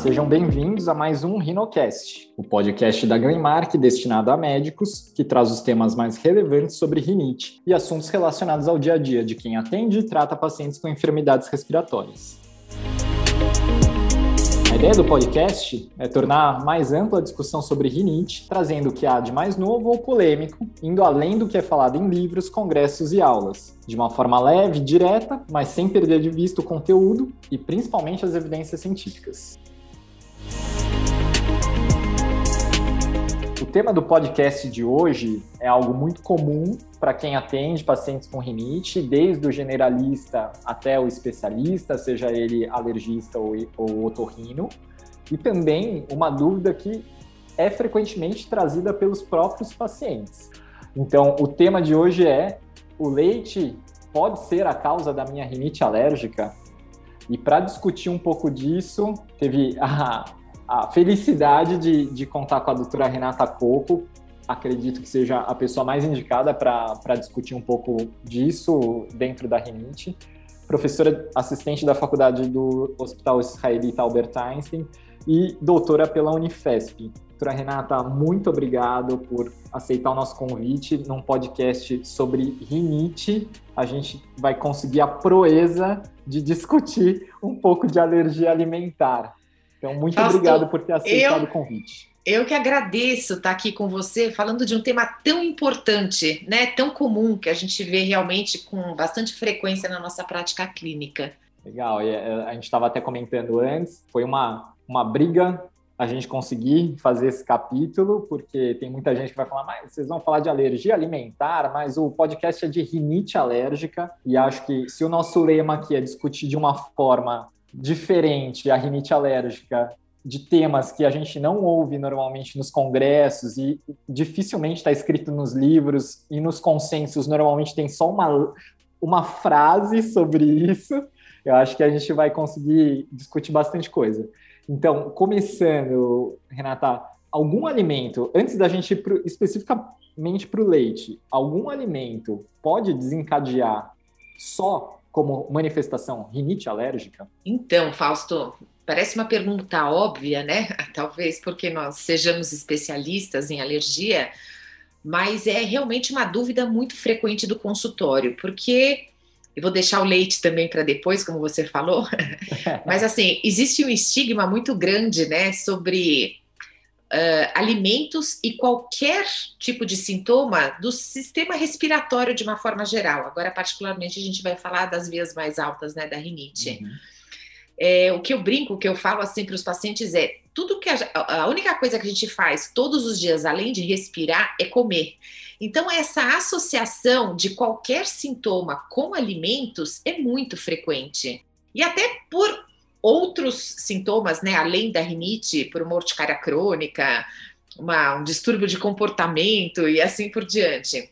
sejam bem-vindos a mais um Rinocast, o podcast da Glenmark destinado a médicos que traz os temas mais relevantes sobre rinite e assuntos relacionados ao dia a dia de quem atende e trata pacientes com enfermidades respiratórias. A ideia do podcast é tornar mais ampla a discussão sobre rinite, trazendo o que há de mais novo ou polêmico, indo além do que é falado em livros, congressos e aulas, de uma forma leve, direta, mas sem perder de vista o conteúdo e principalmente as evidências científicas. Tema do podcast de hoje é algo muito comum para quem atende pacientes com rinite, desde o generalista até o especialista, seja ele alergista ou, ou otorrino, e também uma dúvida que é frequentemente trazida pelos próprios pacientes. Então, o tema de hoje é: o leite pode ser a causa da minha rinite alérgica? E para discutir um pouco disso, teve a, a felicidade de, de contar com a doutora Renata Coco. Acredito que seja a pessoa mais indicada para discutir um pouco disso dentro da rinite. Professora assistente da faculdade do Hospital Israelita Albert Einstein e doutora pela Unifesp. Doutora Renata, muito obrigado por aceitar o nosso convite num podcast sobre rinite. A gente vai conseguir a proeza de discutir um pouco de alergia alimentar. Então, muito Fausto, obrigado por ter aceitado eu, o convite. Eu que agradeço estar aqui com você, falando de um tema tão importante, né, tão comum, que a gente vê realmente com bastante frequência na nossa prática clínica. Legal, e eh, a gente estava até comentando antes, foi uma, uma briga a gente conseguir fazer esse capítulo, porque tem muita gente que vai falar, mas vocês vão falar de alergia alimentar, mas o podcast é de rinite alérgica, e acho que se o nosso lema aqui é discutir de uma forma diferente a rinite alérgica de temas que a gente não ouve normalmente nos congressos e dificilmente está escrito nos livros e nos consensos normalmente tem só uma, uma frase sobre isso, eu acho que a gente vai conseguir discutir bastante coisa. Então, começando, Renata, algum alimento, antes da gente ir pro, especificamente para o leite, algum alimento pode desencadear só como manifestação rinite alérgica? Então, Fausto, parece uma pergunta óbvia, né? Talvez porque nós sejamos especialistas em alergia, mas é realmente uma dúvida muito frequente do consultório, porque eu vou deixar o leite também para depois, como você falou, mas assim, existe um estigma muito grande, né, sobre uh, alimentos e qualquer tipo de sintoma do sistema respiratório de uma forma geral. Agora, particularmente, a gente vai falar das vias mais altas, né, da rinite. Uhum. É, o que eu brinco, o que eu falo assim para os pacientes é tudo que a, a, única coisa que a gente faz todos os dias, além de respirar, é comer. Então, essa associação de qualquer sintoma com alimentos é muito frequente. E até por outros sintomas, né, além da rinite, por uma urticária crônica, uma, um distúrbio de comportamento e assim por diante.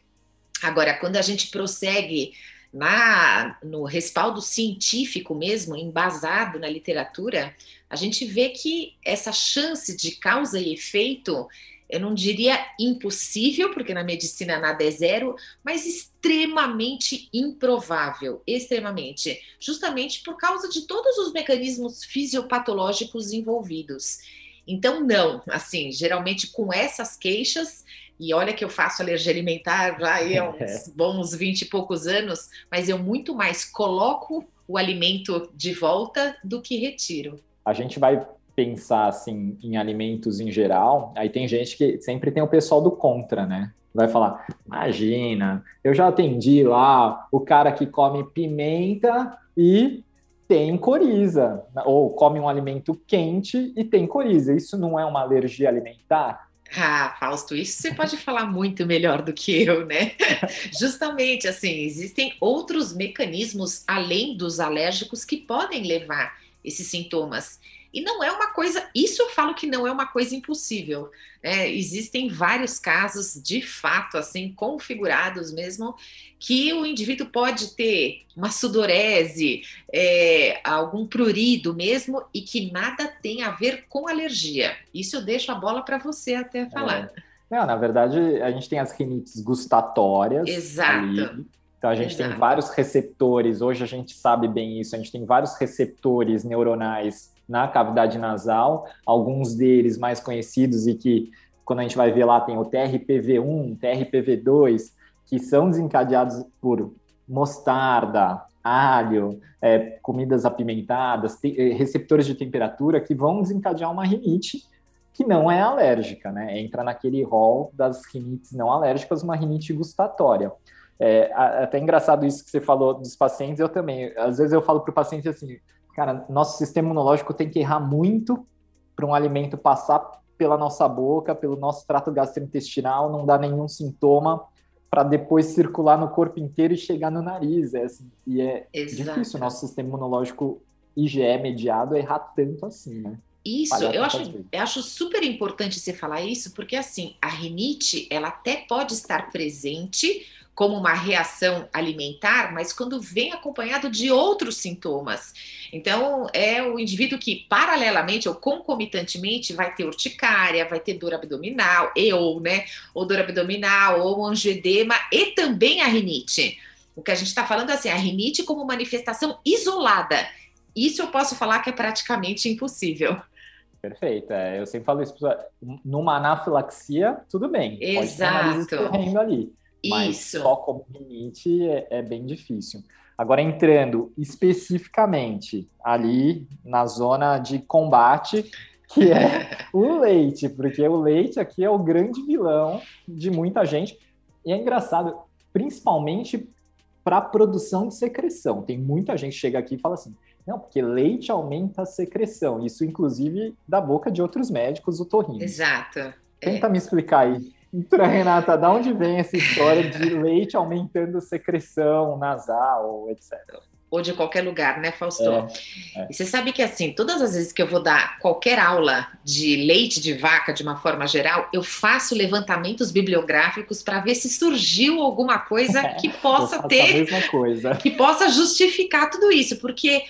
Agora, quando a gente prossegue na, no respaldo científico mesmo, embasado na literatura, a gente vê que essa chance de causa e efeito eu não diria impossível, porque na medicina nada é zero, mas extremamente improvável, extremamente, justamente por causa de todos os mecanismos fisiopatológicos envolvidos. Então, não, assim, geralmente com essas queixas, e olha que eu faço alergia alimentar já há uns bons 20 e poucos anos, mas eu muito mais coloco o alimento de volta do que retiro. A gente vai pensar assim em alimentos em geral, aí tem gente que sempre tem o pessoal do contra, né? Vai falar, imagina, eu já atendi lá o cara que come pimenta e tem coriza, ou come um alimento quente e tem coriza. Isso não é uma alergia alimentar? Ah, Fausto, isso você pode falar muito melhor do que eu, né? Justamente assim, existem outros mecanismos além dos alérgicos que podem levar esses sintomas. E não é uma coisa, isso eu falo que não é uma coisa impossível. Né? Existem vários casos, de fato, assim, configurados mesmo, que o indivíduo pode ter uma sudorese, é, algum prurido mesmo, e que nada tem a ver com alergia. Isso eu deixo a bola para você até falar. É. Não, na verdade, a gente tem as rinites gustatórias. Exato. Ali. Então a gente Exato. tem vários receptores, hoje a gente sabe bem isso, a gente tem vários receptores neuronais na cavidade nasal, alguns deles mais conhecidos e que quando a gente vai ver lá tem o TRPV1, TRPV2, que são desencadeados por mostarda, alho, é, comidas apimentadas, te, receptores de temperatura que vão desencadear uma rinite que não é alérgica, né? Entra naquele rol das rinites não alérgicas, uma rinite gustatória. É até engraçado isso que você falou dos pacientes, eu também. Às vezes eu falo para o paciente assim, cara, nosso sistema imunológico tem que errar muito para um alimento passar pela nossa boca, pelo nosso trato gastrointestinal, não dar nenhum sintoma para depois circular no corpo inteiro e chegar no nariz. É, assim, e é Exato. difícil o nosso sistema imunológico IgE mediado errar tanto assim, né? Isso, eu acho, eu acho super importante você falar isso, porque assim, a rinite, ela até pode estar presente como uma reação alimentar, mas quando vem acompanhado de outros sintomas. Então, é o indivíduo que, paralelamente ou concomitantemente, vai ter urticária, vai ter dor abdominal, e ou, né? Ou dor abdominal, ou angioedema, e também a rinite. O que a gente está falando é assim, a rinite como manifestação isolada. Isso eu posso falar que é praticamente impossível. Perfeito. É, eu sempre falo isso. Numa anafilaxia, tudo bem. Exato. Pode ter ali. Mas Isso. só como rinite é, é bem difícil. Agora, entrando especificamente ali na zona de combate, que é o leite, porque o leite aqui é o grande vilão de muita gente. E é engraçado, principalmente para a produção de secreção. Tem muita gente que chega aqui e fala assim: não, porque leite aumenta a secreção. Isso, inclusive, da boca de outros médicos, o torrinho. Exato. Tenta é. me explicar aí. Então, Renata, da onde vem essa história de leite aumentando secreção nasal, etc? Ou de qualquer lugar, né, Fausto? É, é. E você sabe que, assim, todas as vezes que eu vou dar qualquer aula de leite de vaca, de uma forma geral, eu faço levantamentos bibliográficos para ver se surgiu alguma coisa que possa ter. Que possa justificar tudo isso, porque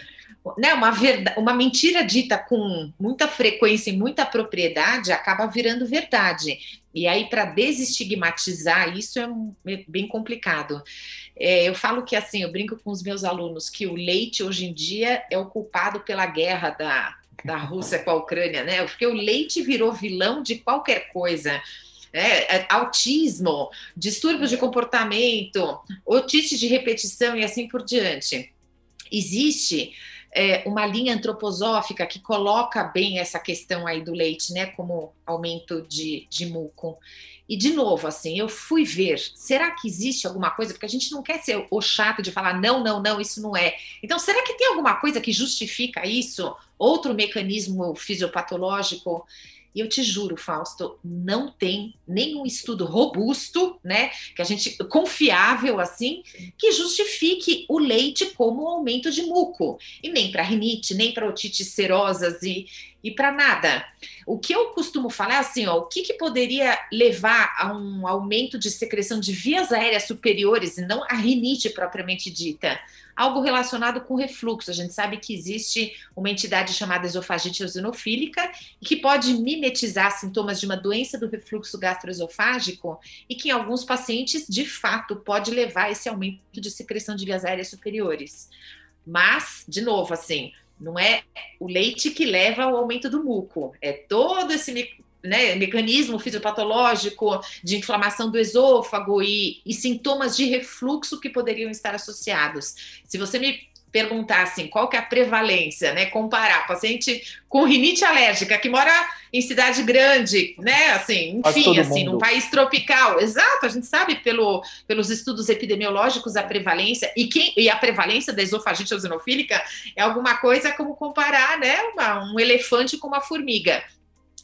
né, uma, verdade, uma mentira dita com muita frequência e muita propriedade acaba virando verdade. E aí, para desestigmatizar isso é, é bem complicado. É, eu falo que assim, eu brinco com os meus alunos que o leite hoje em dia é o culpado pela guerra da, da Rússia com a Ucrânia, né? Porque o leite virou vilão de qualquer coisa. É, é, autismo, distúrbios de comportamento, otite de repetição e assim por diante. Existe é, uma linha antroposófica que coloca bem essa questão aí do leite, né, como aumento de, de muco. E, de novo, assim, eu fui ver, será que existe alguma coisa? Porque a gente não quer ser o chato de falar, não, não, não, isso não é. Então, será que tem alguma coisa que justifica isso? Outro mecanismo fisiopatológico? E eu te juro, Fausto, não tem nenhum estudo robusto, né, que a gente confiável assim, que justifique o leite como um aumento de muco, e nem para rinite, nem para otites serosas e, e para nada. O que eu costumo falar é assim, ó, o que, que poderia levar a um aumento de secreção de vias aéreas superiores e não a rinite propriamente dita? algo relacionado com refluxo. A gente sabe que existe uma entidade chamada esofagite eosinofílica que pode mimetizar sintomas de uma doença do refluxo gastroesofágico e que em alguns pacientes, de fato, pode levar a esse aumento de secreção de vias aéreas superiores. Mas, de novo, assim, não é o leite que leva ao aumento do muco, é todo esse né, mecanismo fisiopatológico de inflamação do esôfago e, e, sintomas de refluxo que poderiam estar associados. Se você me perguntar assim, qual que é a prevalência, né, comparar paciente com rinite alérgica que mora em cidade grande, né, assim, enfim, assim, num país tropical, exato, a gente sabe pelo, pelos estudos epidemiológicos a prevalência e, quem, e a prevalência da esofagite eosinofílica é alguma coisa como comparar, né, uma, um elefante com uma formiga.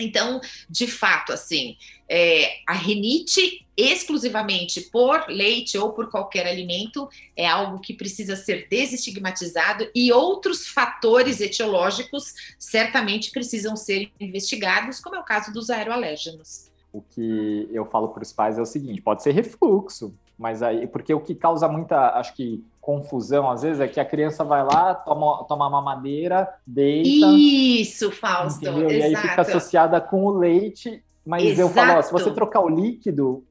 Então, de fato, assim, é, a rinite exclusivamente por leite ou por qualquer alimento é algo que precisa ser desestigmatizado e outros fatores etiológicos certamente precisam ser investigados, como é o caso dos aeroalérgenos. O que eu falo para os pais é o seguinte: pode ser refluxo, mas aí, porque o que causa muita, acho que confusão às vezes é que a criança vai lá, toma, toma mamadeira, deita. Isso, Fausto. Entendeu? E aí fica associada com o leite. Mas Exato. eu falo, ó, se você trocar o líquido,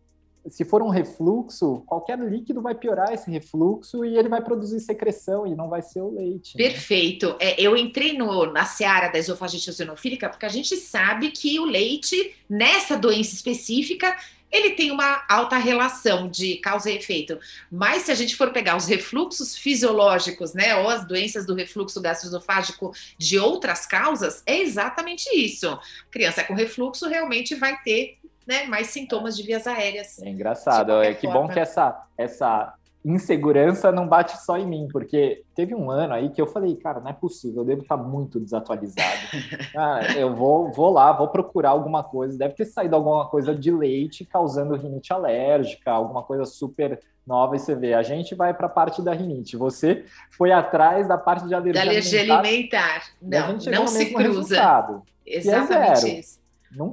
se for um refluxo, qualquer líquido vai piorar esse refluxo e ele vai produzir secreção e não vai ser o leite. Né? Perfeito. É, eu entrei no, na seara da esofagite eosinofílica porque a gente sabe que o leite, nessa doença específica, ele tem uma alta relação de causa e efeito. Mas se a gente for pegar os refluxos fisiológicos, né, ou as doenças do refluxo gastroesofágico de outras causas, é exatamente isso. A criança com refluxo realmente vai ter né, mais sintomas de vias aéreas. É engraçado, é que bom que essa, essa insegurança não bate só em mim, porque teve um ano aí que eu falei, cara, não é possível, eu devo estar muito desatualizado. ah, eu vou, vou lá, vou procurar alguma coisa, deve ter saído alguma coisa de leite causando rinite alérgica, alguma coisa super nova, e você vê, a gente vai para a parte da rinite, você foi atrás da parte de alergia, da alergia alimentar. alimentar. Não, não se cruza. Resultado, é Exatamente isso.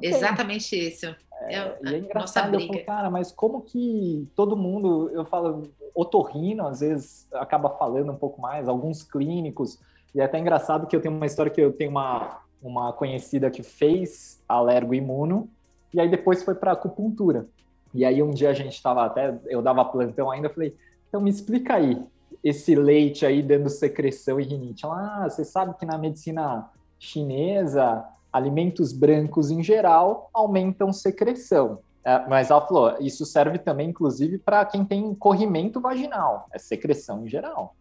Exatamente isso. É, é, e é engraçado, eu falo, cara, mas como que todo mundo, eu falo, otorrino às vezes acaba falando um pouco mais, alguns clínicos, e é até engraçado que eu tenho uma história que eu tenho uma, uma conhecida que fez alergo imuno, e aí depois foi para acupuntura. E aí um dia a gente estava até, eu dava plantão ainda, falei, então me explica aí, esse leite aí dando secreção e rinite. Ela, ah, você sabe que na medicina chinesa alimentos brancos em geral aumentam secreção. É, mas ela falou, isso serve também, inclusive, para quem tem corrimento vaginal, é secreção em geral.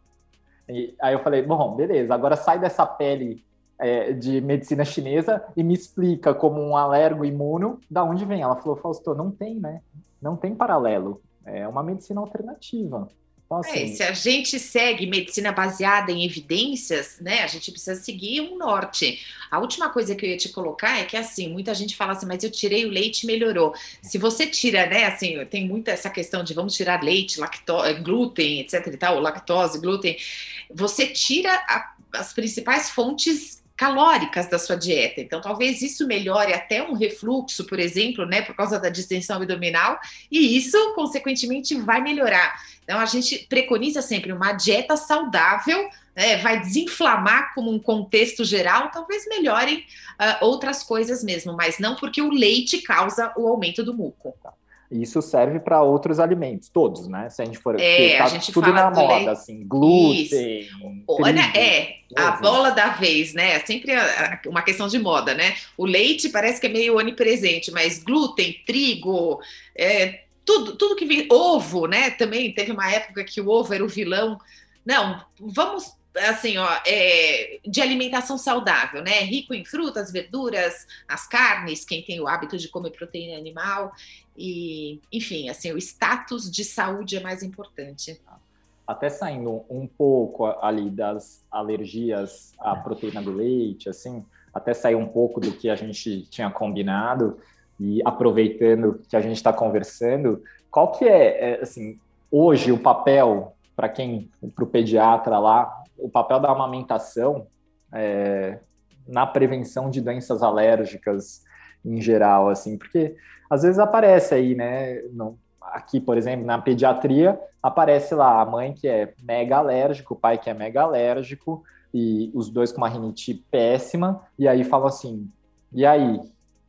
E, aí eu falei, bom, beleza, agora sai dessa pele é, de medicina chinesa e me explica como um alergo imuno, da onde vem? Ela falou, Fausto, não tem, né? Não tem paralelo. É uma medicina alternativa. Então, é, assim, é, se a gente segue medicina baseada em evidências, né, a gente precisa seguir um norte. A última coisa que eu ia te colocar é que, assim, muita gente fala assim, mas eu tirei o leite e melhorou. Se você tira, né, assim, tem muita essa questão de vamos tirar leite, lactose, glúten, etc e tal, lactose, glúten, você tira a, as principais fontes calóricas da sua dieta. Então, talvez isso melhore até um refluxo, por exemplo, né, por causa da distensão abdominal, e isso, consequentemente, vai melhorar. Então, a gente preconiza sempre uma dieta saudável, né, vai desinflamar como um contexto geral, talvez melhorem uh, outras coisas mesmo, mas não porque o leite causa o aumento do muco. Isso serve para outros alimentos, todos, né? Se a gente for é, tá a gente tudo na moda, leite. assim, glúten. Olha, é a bola da vez, né? É sempre uma questão de moda, né? O leite parece que é meio onipresente, mas glúten, trigo, é, tudo, tudo que vem, ovo, né? Também teve uma época que o ovo era o vilão. Não, vamos assim, ó, é, de alimentação saudável, né? Rico em frutas, verduras, as carnes, quem tem o hábito de comer proteína animal e, enfim, assim, o status de saúde é mais importante. Até saindo um pouco ali das alergias à proteína do leite, assim, até sair um pouco do que a gente tinha combinado e aproveitando que a gente está conversando, qual que é, é, assim, hoje o papel para quem, para o pediatra lá, o papel da amamentação é, na prevenção de doenças alérgicas em geral, assim, porque às vezes aparece aí, né? No, aqui, por exemplo, na pediatria, aparece lá a mãe que é mega alérgico, o pai que é mega alérgico, e os dois com uma rinite péssima, e aí falam assim: e aí,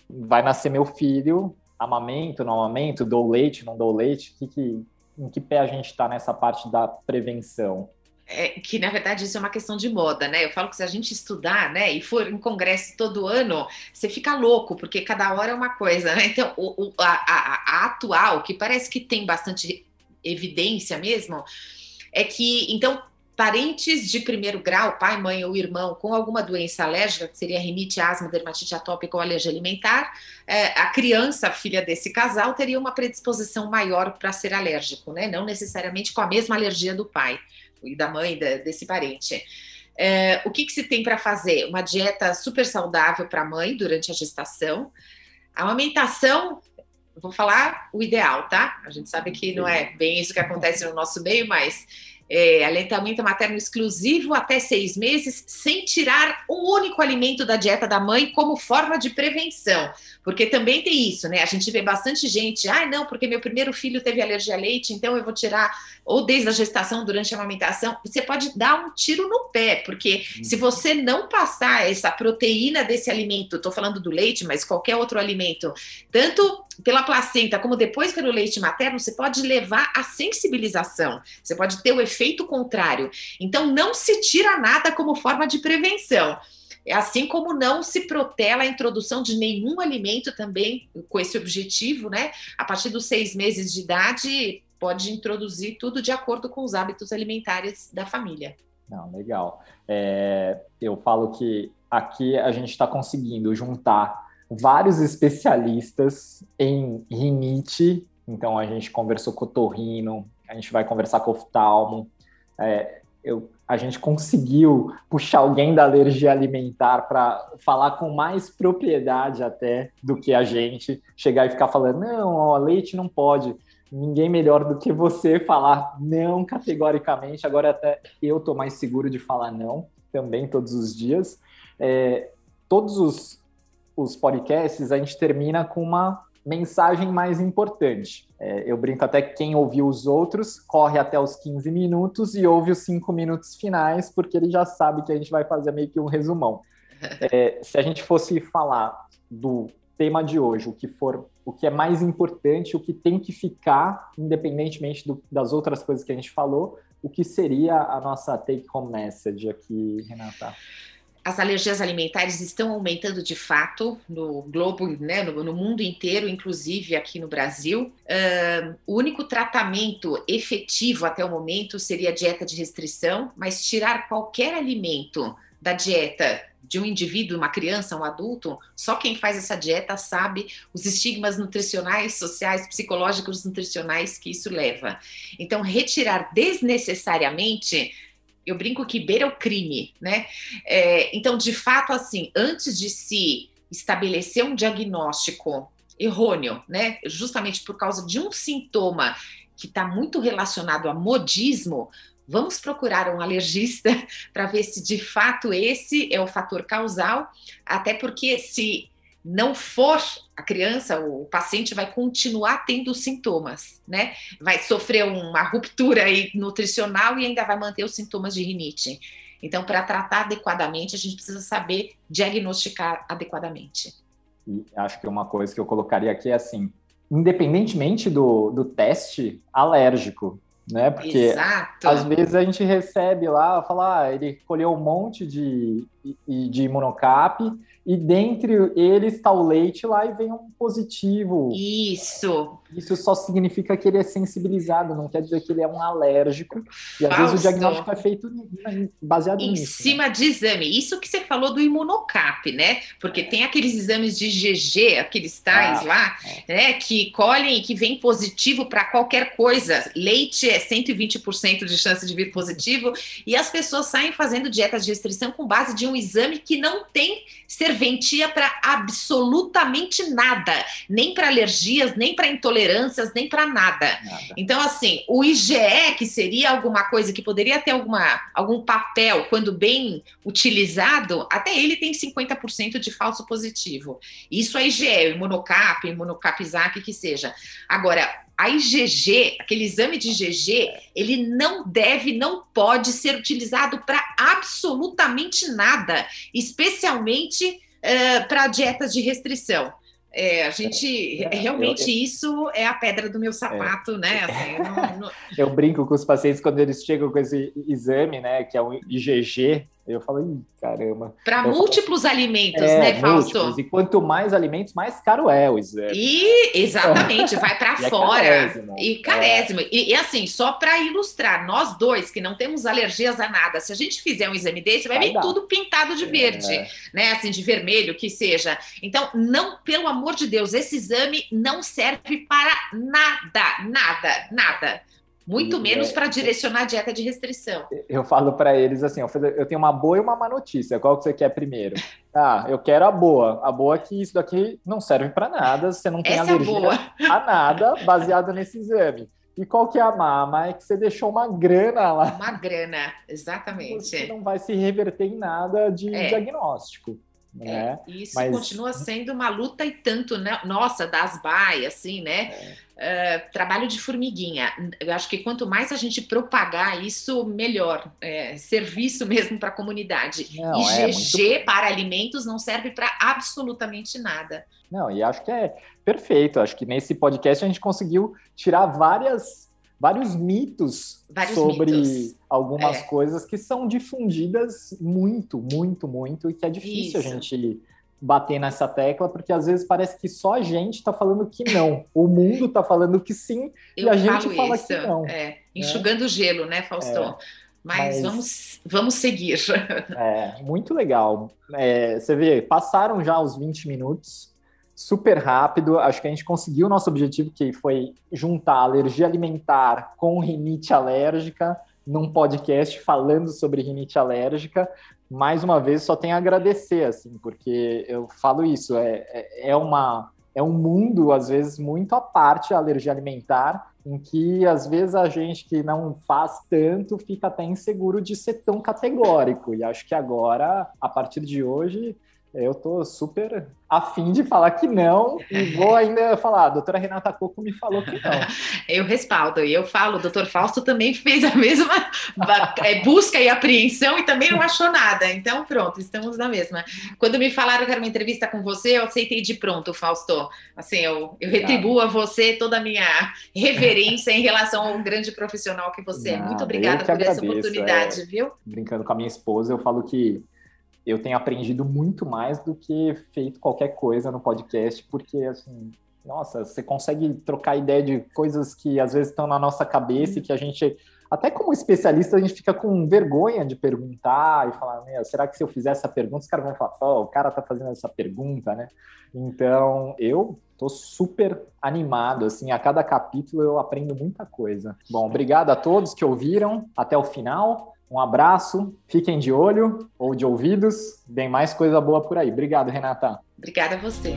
vai nascer meu filho, amamento, não amamento, dou leite, não dou leite, que, que, em que pé a gente está nessa parte da prevenção? É, que na verdade isso é uma questão de moda, né? Eu falo que se a gente estudar, né, e for em congresso todo ano, você fica louco, porque cada hora é uma coisa, né? Então, o, o, a, a, a atual, que parece que tem bastante evidência mesmo, é que, então, parentes de primeiro grau, pai, mãe ou irmão, com alguma doença alérgica, que seria rinite, asma, dermatite atópica ou alergia alimentar, é, a criança, filha desse casal, teria uma predisposição maior para ser alérgico, né? Não necessariamente com a mesma alergia do pai e da mãe da, desse parente. É, o que, que se tem para fazer? Uma dieta super saudável para a mãe durante a gestação. A amamentação, vou falar o ideal, tá? A gente sabe que não é bem isso que acontece no nosso meio, mas é, aleitamento materno exclusivo até seis meses, sem tirar um único alimento da dieta da mãe como forma de prevenção. Porque também tem isso, né? A gente vê bastante gente, ah, não, porque meu primeiro filho teve alergia a leite, então eu vou tirar, ou desde a gestação, durante a amamentação. Você pode dar um tiro no pé, porque uhum. se você não passar essa proteína desse alimento, estou falando do leite, mas qualquer outro alimento, tanto pela placenta, como depois pelo leite materno, você pode levar a sensibilização, você pode ter o efeito contrário. Então, não se tira nada como forma de prevenção. Assim como não se protela a introdução de nenhum alimento também com esse objetivo, né? A partir dos seis meses de idade, pode introduzir tudo de acordo com os hábitos alimentares da família. Não, legal. É, eu falo que aqui a gente está conseguindo juntar vários especialistas em rinite. Então a gente conversou com o Torrino, a gente vai conversar com o oftalmo. É, eu, a gente conseguiu puxar alguém da alergia alimentar para falar com mais propriedade até do que a gente chegar e ficar falando não, ó, leite não pode ninguém melhor do que você falar não categoricamente. Agora até eu estou mais seguro de falar não também todos os dias. É, todos os, os podcasts a gente termina com uma mensagem mais importante. É, eu brinco até que quem ouviu os outros corre até os 15 minutos e ouve os 5 minutos finais, porque ele já sabe que a gente vai fazer meio que um resumão. É, se a gente fosse falar do tema de hoje, o que for, o que é mais importante, o que tem que ficar, independentemente do, das outras coisas que a gente falou, o que seria a nossa take-home message aqui, Renata? As alergias alimentares estão aumentando de fato no globo, né, no, no mundo inteiro, inclusive aqui no Brasil. Uh, o único tratamento efetivo até o momento seria a dieta de restrição, mas tirar qualquer alimento da dieta de um indivíduo, uma criança, um adulto, só quem faz essa dieta sabe os estigmas nutricionais, sociais, psicológicos, nutricionais que isso leva. Então, retirar desnecessariamente eu brinco que beira o crime, né? É, então, de fato, assim, antes de se estabelecer um diagnóstico errôneo, né? Justamente por causa de um sintoma que está muito relacionado a modismo, Vamos procurar um alergista para ver se de fato esse é o fator causal, até porque se não for a criança, o paciente vai continuar tendo sintomas, né? Vai sofrer uma ruptura aí nutricional e ainda vai manter os sintomas de rinite. Então, para tratar adequadamente, a gente precisa saber diagnosticar adequadamente. E acho que uma coisa que eu colocaria aqui é assim: independentemente do, do teste alérgico, né? Porque Exato. às vezes a gente recebe lá, fala, ah, ele colheu um monte de, de, de monocap e dentre eles está o leite lá e vem um positivo. Isso. Isso só significa que ele é sensibilizado, não quer dizer que ele é um alérgico. E às vezes o diagnóstico é feito baseado em nisso. Em cima né? de exame. Isso que você falou do imunocap, né? Porque tem aqueles exames de GG, aqueles tais ah, lá, é. né? Que colhem e que vem positivo para qualquer coisa. Leite é 120% de chance de vir positivo. E as pessoas saem fazendo dietas de restrição com base de um exame que não tem serventia para absolutamente nada, nem para alergias, nem para intolerâncias, nem para nada. nada. Então, assim, o IgE, que seria alguma coisa que poderia ter alguma, algum papel quando bem utilizado, até ele tem 50% de falso positivo. Isso é IgE, imunocap, imunocap Isaac, que seja. Agora, a IgG, aquele exame de IgG, ele não deve, não pode ser utilizado para absolutamente nada, especialmente uh, eh, para dietas de restrição. É, a gente é, realmente eu, eu, isso é a pedra do meu sapato, é, né? Assim, eu, não, não... eu brinco com os pacientes quando eles chegam com esse exame, né? Que é um IgG, eu falo, caramba. Para múltiplos falo, alimentos, é, né, Fausto? Múltiplos. E quanto mais alimentos, mais caro é o exame. E, exatamente, vai para é fora. É carésimo. E carésimo. É. E, e, assim, só para ilustrar, nós dois que não temos alergias a nada, se a gente fizer um exame desse, vai, vai vir dar. tudo pintado de verde, é. né? Assim, de vermelho, que seja. Então, não, pelo amor de Deus, esse exame não serve para nada, nada, nada. Muito e menos é, para direcionar a dieta de restrição. Eu falo para eles assim: eu tenho uma boa e uma má notícia. Qual que você quer primeiro? Ah, eu quero a boa. A boa é que isso daqui não serve para nada, você não tem Essa é alergia é a, a nada baseado nesse exame. E qual que é a má? A má é que você deixou uma grana lá. Uma grana, exatamente. Você não vai se reverter em nada de é. diagnóstico. Né? É, isso Mas... continua sendo uma luta e tanto, né? Nossa, das baias, assim, né? É. Uh, trabalho de formiguinha. Eu acho que quanto mais a gente propagar isso, melhor. É, serviço mesmo para a comunidade. Não, e GG é muito... para alimentos não serve para absolutamente nada. Não, e acho que é perfeito. Acho que nesse podcast a gente conseguiu tirar várias vários mitos vários sobre mitos. algumas é. coisas que são difundidas muito, muito, muito, e que é difícil Isso. a gente bater nessa tecla, porque às vezes parece que só a gente está falando que não. O mundo está falando que sim, Eu e a gente fala isso. que não. É. Né? Enxugando gelo, né, Fausto? É. Mas, Mas, vamos, vamos seguir. É, muito legal. É, você vê, passaram já os 20 minutos super rápido. Acho que a gente conseguiu o nosso objetivo, que foi juntar alergia alimentar com rinite alérgica num podcast falando sobre rinite alérgica. Mais uma vez, só tenho a agradecer, assim, porque eu falo isso, é, é, é uma é um mundo, às vezes, muito à parte a alergia alimentar, em que, às vezes, a gente que não faz tanto fica até inseguro de ser tão categórico. E acho que agora, a partir de hoje, eu tô super afim de falar que não e vou ainda falar, a doutora Renata Coco me falou que não. Eu respaldo, e eu falo, o doutor Fausto também fez a mesma é, busca e apreensão e também não achou nada, então pronto, estamos na mesma. Quando me falaram que era uma entrevista com você, eu aceitei de pronto, Fausto, assim, eu, eu retribuo a você toda a minha reverência em relação ao grande profissional que você não, é. Muito obrigada por agradeço, essa oportunidade, é, viu? Brincando com a minha esposa, eu falo que eu tenho aprendido muito mais do que feito qualquer coisa no podcast, porque, assim, nossa, você consegue trocar ideia de coisas que às vezes estão na nossa cabeça e que a gente, até como especialista, a gente fica com vergonha de perguntar e falar, será que se eu fizer essa pergunta, os caras vão falar, oh, o cara tá fazendo essa pergunta, né? Então, eu tô super animado, assim, a cada capítulo eu aprendo muita coisa. Bom, obrigado a todos que ouviram até o final. Um abraço, fiquem de olho ou de ouvidos, vem mais coisa boa por aí. Obrigado, Renata. Obrigada a você.